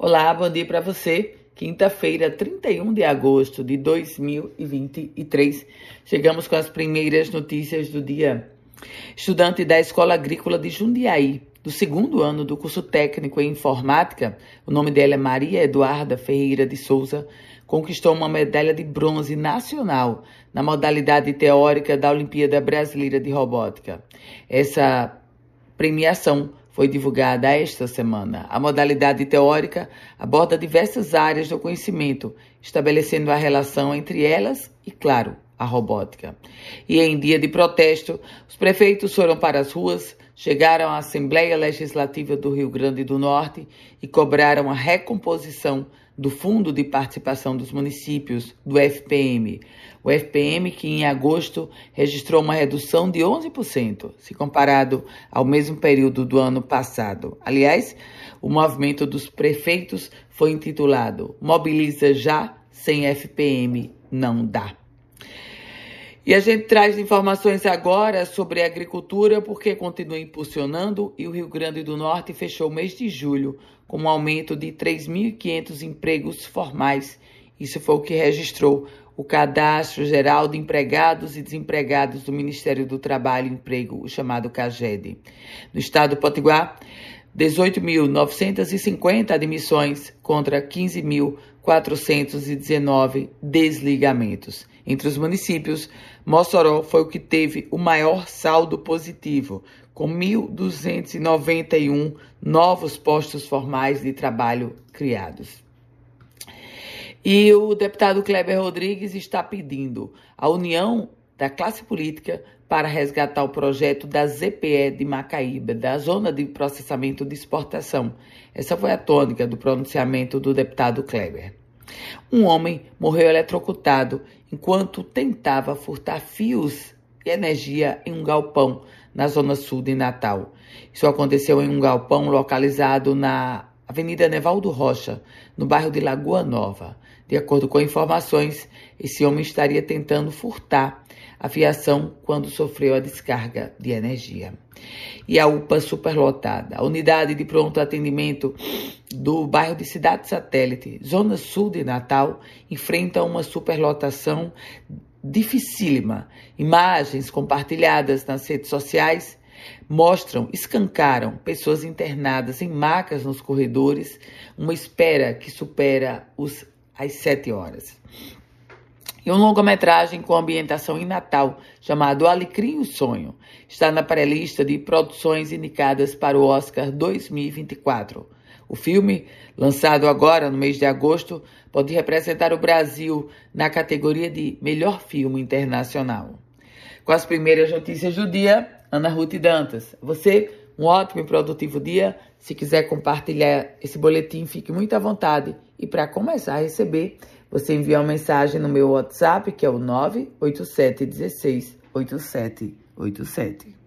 Olá, bom dia para você. Quinta-feira, 31 de agosto de 2023. Chegamos com as primeiras notícias do dia. Estudante da Escola Agrícola de Jundiaí, do segundo ano do curso técnico em informática, o nome dela é Maria Eduarda Ferreira de Souza, conquistou uma medalha de bronze nacional na modalidade teórica da Olimpíada Brasileira de Robótica. Essa premiação foi divulgada esta semana. A modalidade teórica aborda diversas áreas do conhecimento, estabelecendo a relação entre elas e, claro, a robótica. E em dia de protesto, os prefeitos foram para as ruas, chegaram à Assembleia Legislativa do Rio Grande do Norte e cobraram a recomposição do Fundo de Participação dos Municípios, do FPM. O FPM que em agosto registrou uma redução de 11%, se comparado ao mesmo período do ano passado. Aliás, o movimento dos prefeitos foi intitulado Mobiliza Já, sem FPM não dá. E a gente traz informações agora sobre a agricultura, porque continua impulsionando e o Rio Grande do Norte fechou o mês de julho com um aumento de 3.500 empregos formais. Isso foi o que registrou o Cadastro Geral de Empregados e Desempregados do Ministério do Trabalho e Emprego, o chamado CAGED. No estado do Potiguar, 18.950 admissões contra 15.419 desligamentos. Entre os municípios, Mossoró foi o que teve o maior saldo positivo, com 1.291 novos postos formais de trabalho criados. E o deputado Kleber Rodrigues está pedindo a união da classe política para resgatar o projeto da ZPE de Macaíba, da Zona de Processamento de Exportação. Essa foi a tônica do pronunciamento do deputado Kleber. Um homem morreu eletrocutado enquanto tentava furtar fios de energia em um galpão na zona sul de Natal. Isso aconteceu em um galpão localizado na Avenida Nevaldo Rocha, no bairro de Lagoa Nova. De acordo com informações, esse homem estaria tentando furtar a fiação quando sofreu a descarga de energia. E a UPA superlotada. A unidade de pronto atendimento do bairro de Cidade Satélite, zona sul de Natal, enfrenta uma superlotação dificílima. Imagens compartilhadas nas redes sociais mostram, escancaram pessoas internadas em macas nos corredores, uma espera que supera os, as sete horas e um longa-metragem com ambientação em Natal, chamado Alecrim o Sonho. Está na pré-lista de produções indicadas para o Oscar 2024. O filme, lançado agora no mês de agosto, pode representar o Brasil na categoria de Melhor Filme Internacional. Com as primeiras notícias do dia, Ana Ruth Dantas. Você, um ótimo e produtivo dia. Se quiser compartilhar esse boletim, fique muito à vontade. E para começar a receber, você envia uma mensagem no meu WhatsApp, que é o 98716 8787.